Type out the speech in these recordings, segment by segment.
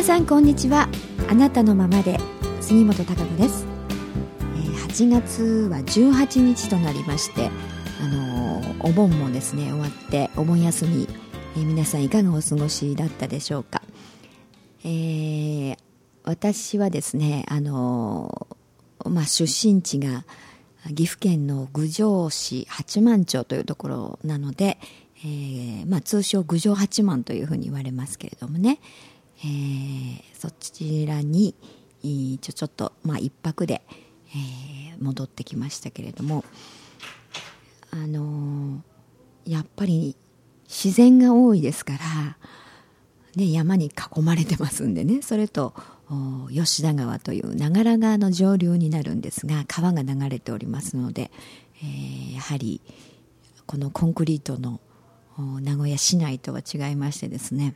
皆さんこんにちは。あなたのままで杉本孝子です、8月は18日となりましてあの、お盆もですね終わってお盆休み、え、皆さんいかがお過ごしだったでしょうか、えー、私はですねあのまあ、出身地が岐阜県の郡上市八幡町というところなので、えーまあ、通称郡上八幡というふうに言われますけれどもね、えー、そちらにちょちょっと、まあ、一泊で、えー、戻ってきましたけれども、あのー、やっぱり自然が多いですから、ね、山に囲まれてますんでねそれと吉田川という長良川の上流になるんですが川が流れておりますので、えー、やはりこのコンクリートの名古屋市内とは違いましてですね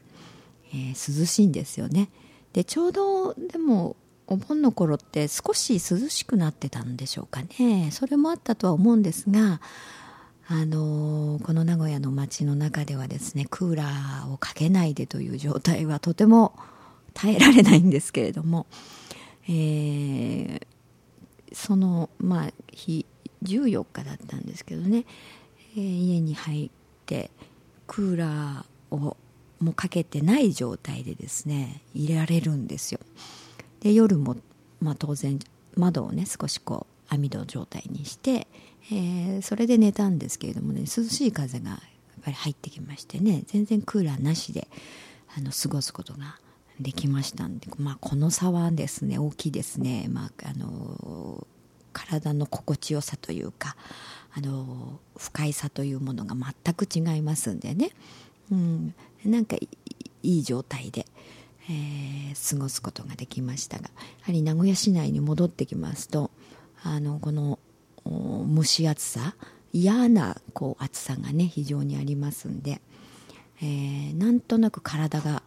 えー、涼しいんですよね。でちょうどでもお盆の頃って少し涼しくなってたんでしょうかね。それもあったとは思うんですがあの、この名古屋の街の中ではですねクーラーをかけないでという状態はとても耐えられないんですけれども、えー、そのまあ日14日だったんですけどね、えー、家に入ってクーラーをもかけてない状態でですね入れられるんですよ。で夜も、まあ、当然窓をね少しこう網戸状態にして、えー、それで寝たんですけれどもね涼しい風がやっぱり入ってきましてね全然クーラーなしであの過ごすことができましたんで、まあ、この差はですね大きいですね、まあ、あの体の心地よさというかあの不快さというものが全く違いますんでね、うん、なんかいい状態で、えー、過ごすことができましたがやはり名古屋市内に戻ってきますとあのこの蒸し暑さ嫌なこう暑さがね非常にありますんで、えー、なんとなく体が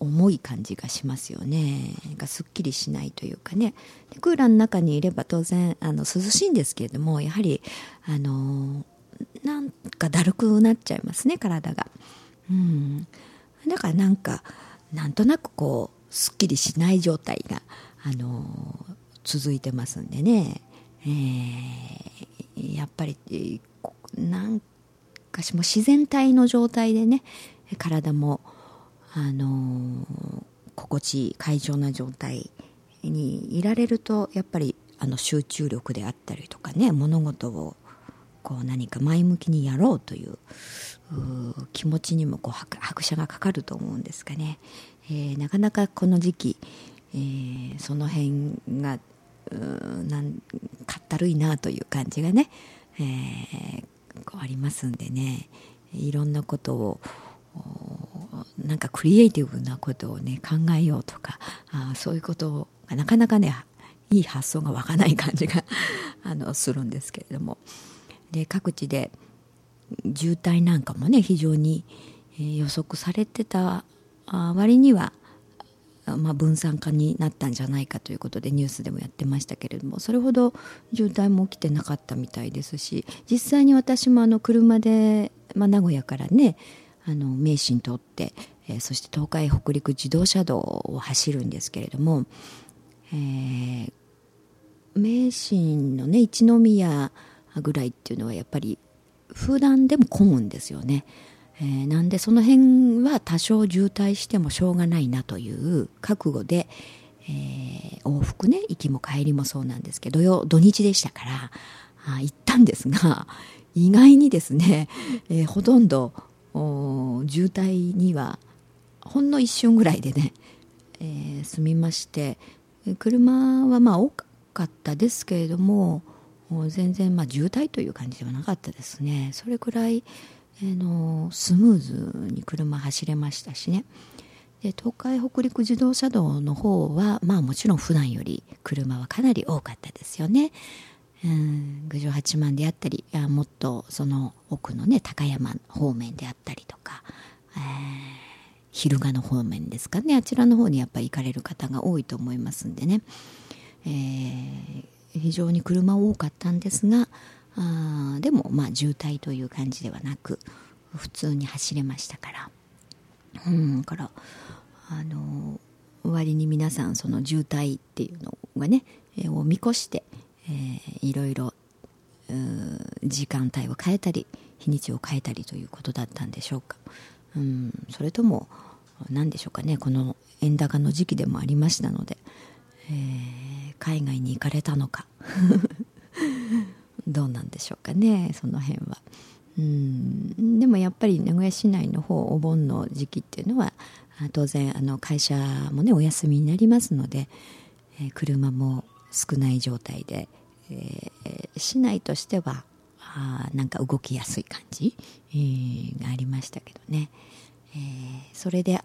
重い感じがしますよね。なんかすっきりしないというかね。でクーラーの中にいれば当然あの涼しいんですけれどもやはりあのなんかだるくなっちゃいますね体が。うん、だからなんかなんとなくこうすっきりしない状態が、あの、続いてますんでね、えー、やっぱりなんかしも自然体の状態でね体も、あの、心地いい快調な状態にいられるとやっぱりあの集中力であったりとかね物事をこう何か前向きにやろうという気持ちにもこう拍車がかかると思うんですかね、えー、なかなかこの時期、えー、その辺がなんかったるいなという感じがね、えー、こうありますんでね。いろんなことをなんかクリエイティブなことをね考えようとかあそういうことがなかなかねいい発想が湧かない感じがあのするんですけれども。で各地で渋滞なんかもね非常に予測されてた割には、まあ、分散化になったんじゃないかということでニュースでもやってましたけれどもそれほど渋滞も起きてなかったみたいですし実際に私もあの車で、まあ、名古屋からねあの名神通って、えー、そして東海北陸自動車道を走るんですけれども、えー、名神のね一宮ぐらいっていうのはやっぱり普段でも混むんですよね。えー、なんでその辺は多少渋滞してもしょうがないなという覚悟で、えー、往復ね行きも帰りもそうなんですけど土日でしたからあ行ったんですが意外にですね、えー、ほとんど渋滞にはほんの一瞬ぐらいでね、えー、済みまして車はまあ多かったですけれどももう全然まあ渋滞という感じではなかったですね。それくらい、えー、のスムーズに車走れましたしね。で東海北陸自動車道の方はまあもちろん普段より車はかなり多かったですよね。うん郡上八幡であったりあもっとその奥のね高山方面であったりとか、えー、昼賀の方面ですかね。あちらの方にやっぱり行かれる方が多いと思いますんでね、えー非常に車多かったんですがあでもまあ渋滞という感じではなく普通に走れましたから。うんからあの割に皆さんその渋滞っていうのがね、えー、を見越して、えー、いろいろ時間帯を変えたり日にちを変えたりということだったんでしょうか、うん、それとも何でしょうかねこの円高の時期でもありましたので、えー、海外に行かれたのか。どうなんでしょうかねその辺は。うん。でもやっぱり名古屋市内の方お盆の時期っていうのは当然あの会社もねお休みになりますので、えー、車も少ない状態で、えー、市内としてはあなんか動きやすい感じ、えー、がありましたけどね、え、それで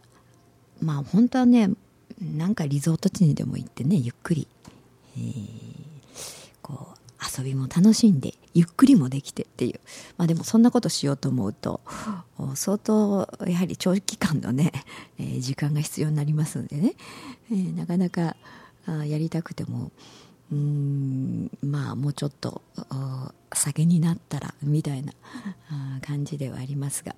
まあ本当はねなんかリゾート地にでも行ってねゆっくり、えー、こう遊びも楽しんでゆっくりもできてっていう。まあでもそんなことしようと思うと相当やはり長期間のね、えー、時間が必要になりますんでね、えー、なかなかあやりたくてもうんまあもうちょっと酒になったらみたいな感じではありますが、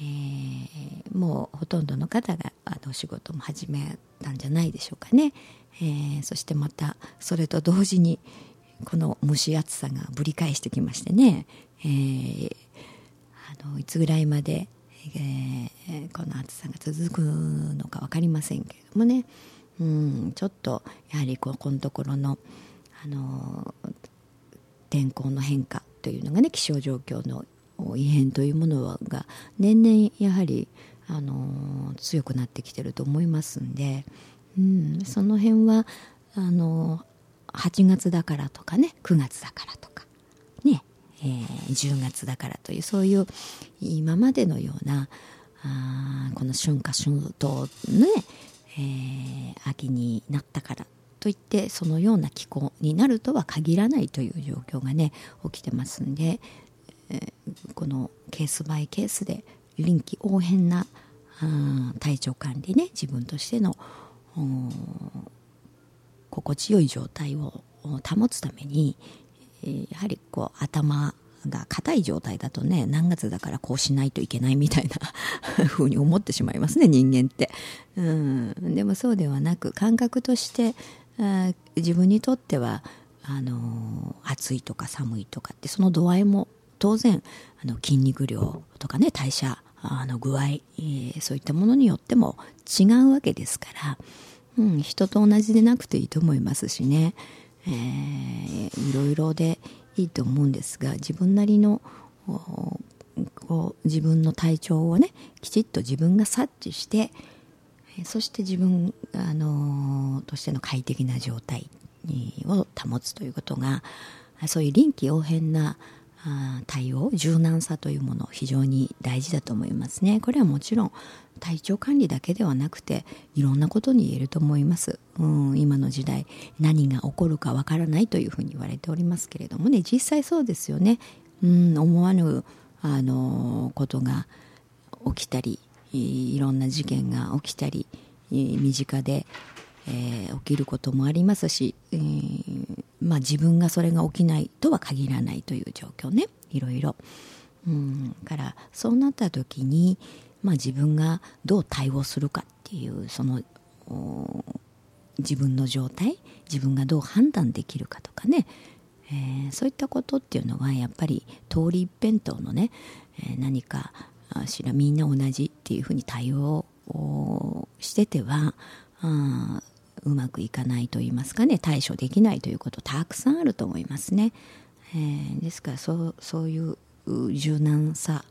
えー、もうほとんどの方があの仕事も始めたんじゃないでしょうかね、えー、そしてまたそれと同時にこの蒸し暑さがぶり返してきましてね、えー、あのいつぐらいまで、えー、この暑さが続くのか分かりませんけれどもね、うん、ちょっとやはりここのところの、あの天候の変化というのがね気象状況の異変というものが年々やはり、あの強くなってきてると思いますんで、うん、その辺はあの8月だからとかね9月だからとかね、えー、10月だからというそういう今までのようなあこの春夏春冬ね、えー、秋になったからといってそのような気候になるとは限らないという状況がね起きてますんで、えー、このケースバイケースで臨機応変な体調管理ね自分としての心地よい状態を保つためにえやはりこう頭が硬い状態だとね何月だからこうしないといけないみたいな 風に思ってしまいますね人間って、うん、でもそうではなく感覚としてあ自分にとってはあの暑いとか寒いとかってその度合いも当然あの筋肉量とかね代謝あの具合、えー、そういったものによっても違うわけですからうん、人と同じでなくていいと思いますしね、えー、いろいろでいいと思うんですが自分なりのこう自分の体調をねきちっと自分が察知してそして自分、あのとしての快適な状態を保つということがそういう臨機応変な対応柔軟さというもの非常に大事だと思いますね。これはもちろん体調管理だけではなくていろんなことに言えると思います、うん、今の時代何が起こるかわからないというふうに言われておりますけれどもね。実際そうですよね、うん、思わぬあのことが起きたりいろんな事件が起きたり身近で、えー、起きることもありますし、えー、まあ、自分がそれが起きないとは限らないという状況ね。いろいろ。うん、からそうなった時に、まあ、自分がどう対応するかっていうその自分の状態自分がどう判断できるかとかね、えー、そういったことっていうのはやっぱり通り一辺倒のね、え、何かしらみんな同じっていうふうに対応をしててはあうまくいかないと言いますかね対処できないということたくさんあると思いますね。えー、ですからそうそういう柔軟さ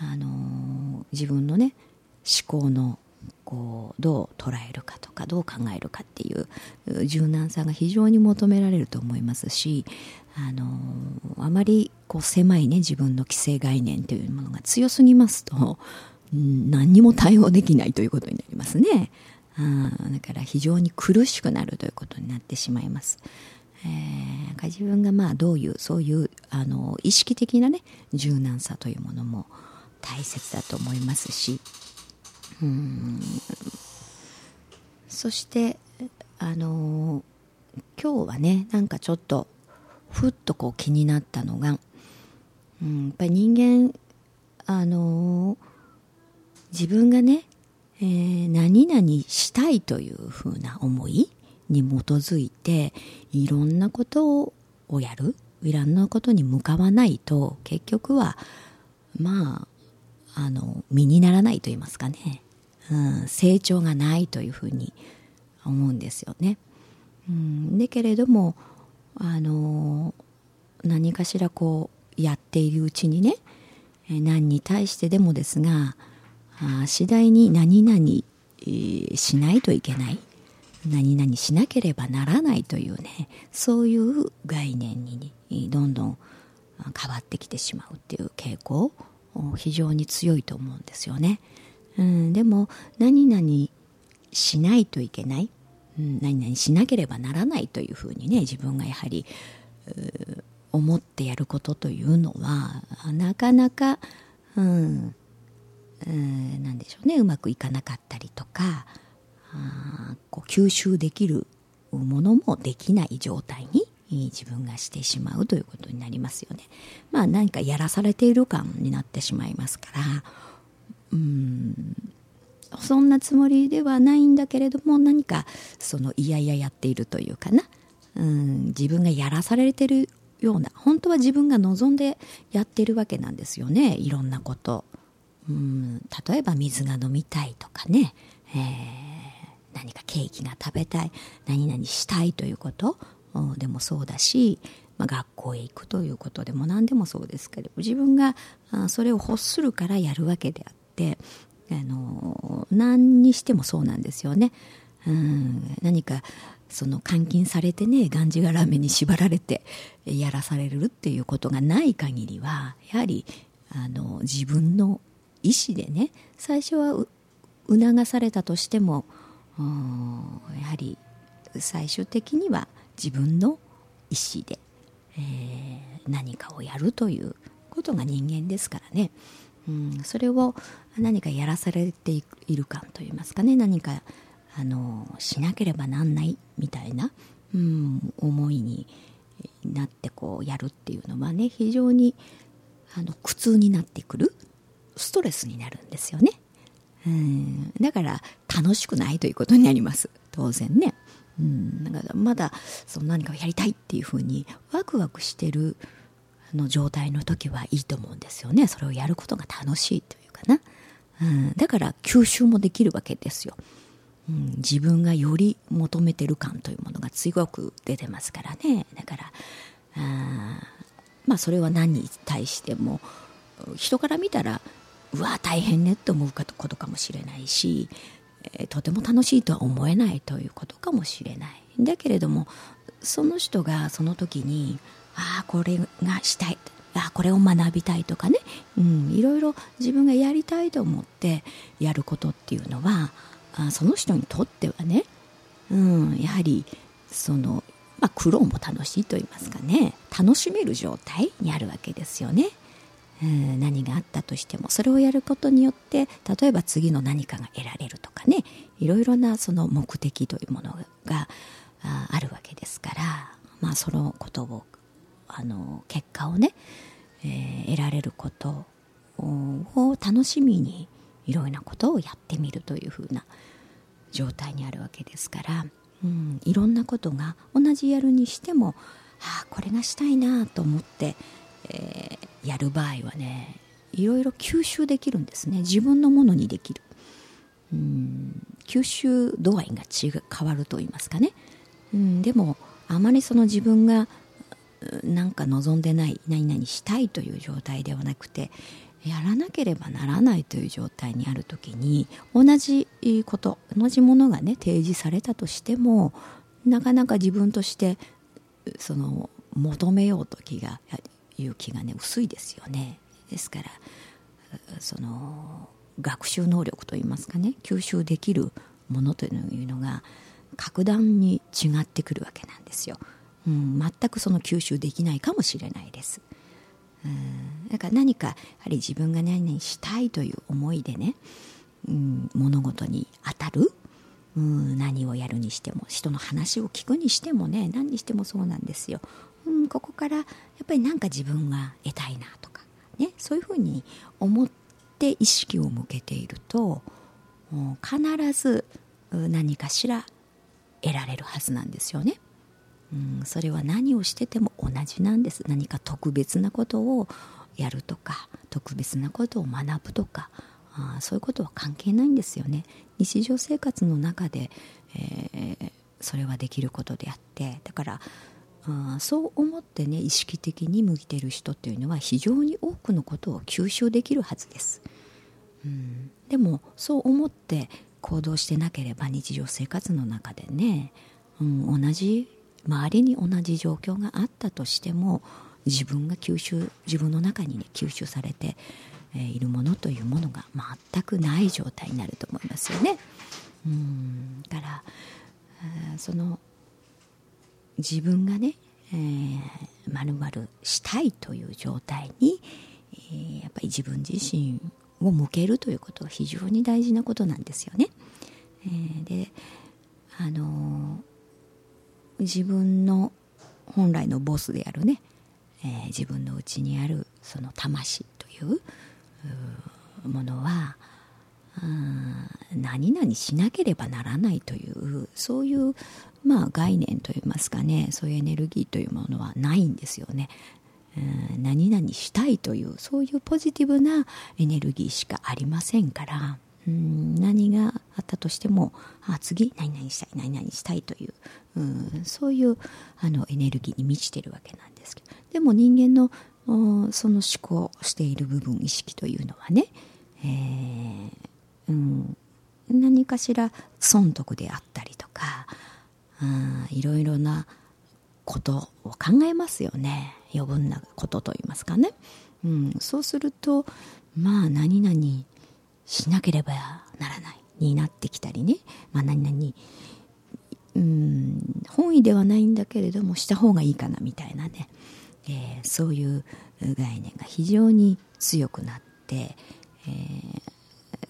あのー、自分のね思考のこうどう捉えるかとかどう考えるかっていう柔軟さが非常に求められると思いますし、あのー、あまりこう狭いね自分の既成概念というものが強すぎますと、うん、何にも対応できないということになりますね。あだから非常に苦しくなるということになってしまいます。えー、自分がまあどういうそういうあの意識的なね柔軟さというものも大切だと思いますし。うん。そしてあの今日はねなんかちょっとふっとこう気になったのが、うん、やっぱり人間あの自分がね、えー、何々したいというふうな思いに基づいていろんなことをやるいろんなことに向かわないと結局はまああの身にならないと言いますかね、うん、成長がないというふうに思うんですよね。うん、だけれどもあの何かしらこうやっているうちにね何に対してでもですが次第に何々しないといけない何々しなければならないというねそういう概念にどんどん変わってきてしまうっていう傾向非常に強いと思うんですよね。うん、でも何々しないといけない、うん、何々しなければならないというふうにね自分がやはり思ってやることというのはなかなか、うん、うん、なんでしょうね。うまくいかなかったりとかあこう吸収できるものもできない状態に自分がしてしまうということになりますよね。まあ何かやらされている感になってしまいますからうんそんなつもりではないんだけれども何かそのいやいややっているというかなうん自分がやらされてるような本当は自分が望んでやってるわけなんですよね。いろんなこと。うん例えば水が飲みたいとかね、えー、何かケーキが食べたい。何々したいということ。でもそうだし、まあ、学校へ行くということでも何でもそうですけど。自分がそれを欲するからやるわけであってあの何にしてもそうなんですよね。うん何かその監禁されてねがんじがらめに縛られてやらされるっていうことがない限りはやはりあの自分の意思でね最初は促されたとしてもやはり最終的には自分の意思で、えー、何かをやるということが人間ですからね、うん、それを何かやらされている感といいますかね。何かあのしなければなんないみたいな、うん、思いになってこうやるっていうのはね非常にあの苦痛になってくるストレスになるんですよね。うん。だから楽しくないということになります。当然ね。うん、だからまだその何かをやりたいっていうふうにワクワクしてるの状態の時はいいと思うんですよね。それをやることが楽しいというかな、うん、だから吸収もできるわけですよ、うん、自分がより求めてる感というものが強く出てますからね。だからあまあそれは何に対しても人から見たらうわ大変ねって思うことかもしれないし、えー、とても楽しいとは思えないということかもしれないだけれどもその人がその時にああこれがしたいあこれを学びたいとかね、うん、いろいろ自分がやりたいと思ってやることっていうのはあその人にとってはね、うん、やはりその、まあ、苦労も楽しいと言いますかね楽しめる状態にあるわけですよね。何があったとしてもそれをやることによって例えば次の何かが得られるとかねいろいろなその目的というものがあるわけですから、まあ、そのことをあの結果をね、えー、得られることを楽しみにいろいろなことをやってみるというふうな状態にあるわけですから、うん、いろんなことが同じやるにしてもああこれがしたいなと思ってえー、やる場合はねいろいろ吸収できるんですね。自分のものにできる。うん。吸収度合いが違う変わると言いますかね。うん。でもあまりその自分がなんか望んでない何々したいという状態ではなくてやらなければならないという状態にある時に同じこと同じものがね提示されたとしてもなかなか自分としてその求めようと気がいう気がね薄いですよね。ですからその学習能力といいますかね吸収できるものというのが格段に違ってくるわけなんですよ、うん、全くその吸収できないかもしれないです。うんだから何かやはり自分が何々したいという思いでね、うん、物事に当たるうん、何をやるにしても人の話を聞くにしてもね何にしてもそうなんですよ。うん、ここからやっぱりなんか自分が得たいなとか、ね、そういうふうに思って意識を向けていると必ず何かしら得られるはずなんですよね。うん、それは何をしてても同じなんです何か特別なことをやるとか特別なことを学ぶとかあそういうことは関係ないんですよね日常生活の中で、えー、それはできることであってだからあそう思ってね意識的に向いてる人っていうのは非常に多くのことを吸収できるはずです、うん、でもそう思って行動してなければ日常生活の中でね、うん、同じ周りに同じ状況があったとしても自分が吸収自分の中にね吸収されて、いるものというものが全くない状態になると思いますよね。うん。だからその自分がね、えー、まるまるしたいという状態に、えー、やっぱり自分自身を向けるということは非常に大事なことなんですよね。えー、であの自分の本来のボスであるね、え、自分の内にあるその魂というものは何々しなければならないというそういう、まあ、概念といいますかねそういうエネルギーというものはないんですよね。何々したいというそういうポジティブなエネルギーしかありませんからうん何があったとしてもあ次何々したい何々したいといううそういうあのエネルギーに満ちてるわけなんですけどでも人間のその思考している部分意識というのはね、えーうん、何かしら損得であったいろいろなことを考えますよね。余分なことといいますかね、うん、そうするとまあ何々しなければならない。になってきたりね、まあ、何々うん本意ではないんだけれどもした方がいいかなみたいなね、えー、そういう概念が非常に強くなって、えー、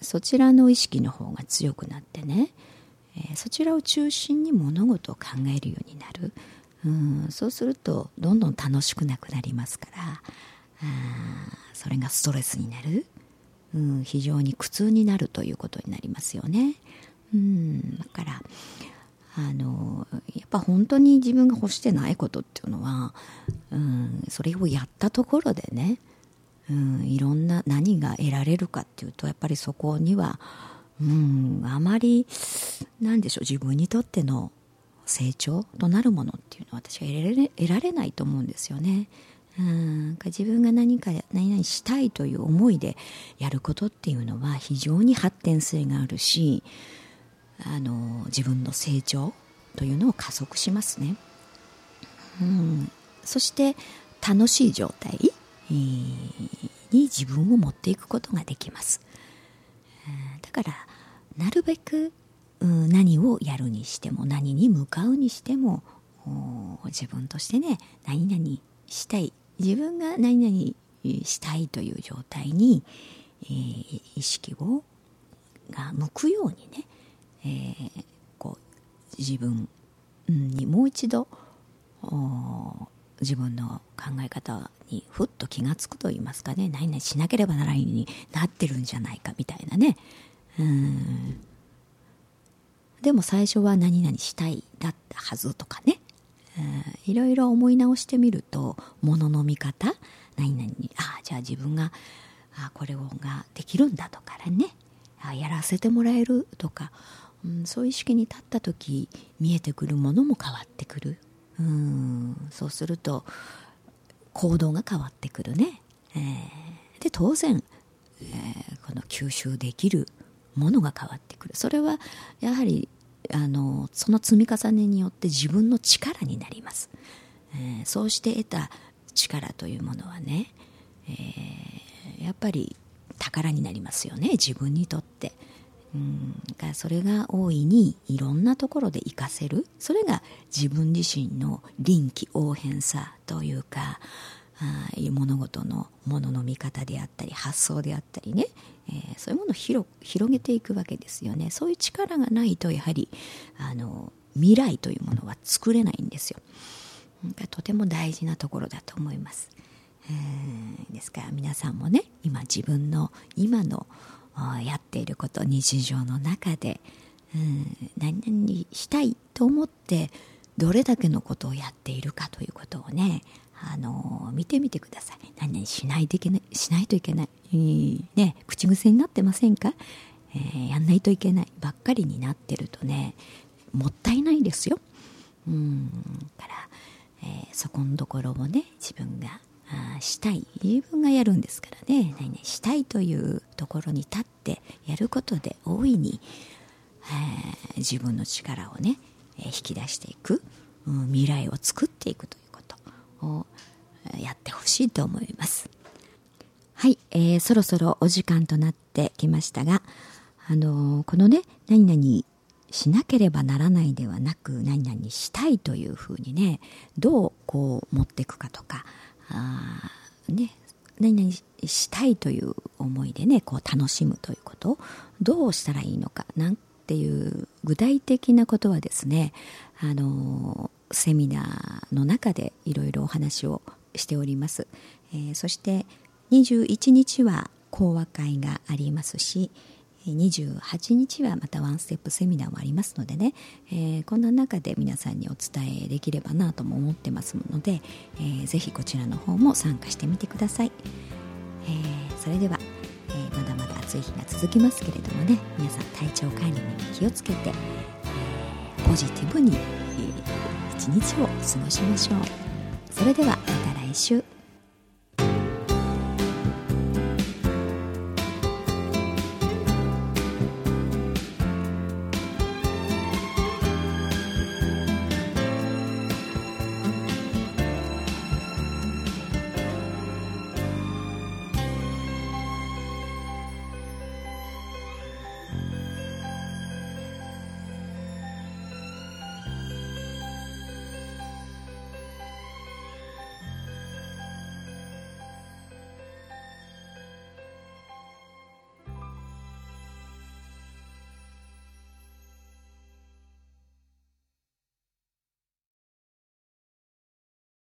そちらの意識の方が強くなってね、え、そちらを中心に物事を考えるようになる。うんそうするとどんどん楽しくなくなりますから。あそれがストレスになる、うん、非常に苦痛になるということになりますよね。うん、だからあのやっぱ本当に自分が欲してないことっていうのは、うん、それをやったところでね、うん、いろんな何が得られるかっていうとやっぱりそこには、うん、あまり何でしょう自分にとっての成長となるものっていうのは私は得られ得られないと思うんですよね。うん自分が何か何々したいという思いでやることっていうのは非常に発展性があるしあの自分の成長というのを加速しますね。うん、そして楽しい状態、に自分を持っていくことができます。だからなるべく何をやるにしても何に向かうにしても自分としてね何々したい。自分が何々したいという状態に、えー、意識をが向くようにね、えー、こう自分にもう一度自分の考え方にふっと気が付くと言いますかね何々しなければならないになってるんじゃないかみたいなねでも最初は何々したいだったはずとかね、いろいろ思い直してみるとものの見方何々にああじゃあ自分があこれができるんだとかね。あやらせてもらえるとか、うん、そういう意識に立った時見えてくるものも変わってくる。うん。そうすると行動が変わってくるね、えー、で当然、えー、この吸収できるものが変わってくる。それはやはりあのその積み重ねによって自分の力になります、えー、そうして得た力というものはね、えー、やっぱり宝になりますよね。自分にとって。うんがそれが大いにいろんなところで活かせる。それが自分自身の臨機応変さというか物事のものの見方であったり発想であったりね、えー、そういうものを広広げていくわけですよね。そういう力がないとやはりあの未来というものは作れないんですよ。とても大事なところだと思います、えー、ですから皆さんもね今自分の今のやっていること日常の中で、うん、何々したいと思ってどれだけのことをやっているかということをねあの見てみてください。何々しないといけないしないといけない、ね口癖になってませんか、えー、やんないといけないばっかりになってるとねもったいないですよ。うんから、えー、そこのところをね自分があしたい。自分がやるんですからね何々したいというところに立ってやることで大いに、えー、自分の力をね引き出していく、うん、未来を作っていくという。をやってほしいと思います。はい、えー、そろそろお時間となってきましたがあのー、このね何々しなければならないではなく何々したいというふうにねどうこう持っていくかとかあね何々したいという思いでねこう楽しむということをどうしたらいいのかなんていう具体的なことはですねあのセミナーの中でいろいろお話をしております、えー、そして21日は講話会がありますし28日はまたワンステップセミナーもありますのでね、えー、こんな中で皆さんにお伝えできればなとも思ってますので、えー、ぜひこちらの方も参加してみてください、えー、それでは、えー、まだまだ暑い日が続きますけれどもね。皆さん体調管理に気をつけて、えー、ポジティブに、えー、一日を過ごしましょう。それではまた来週。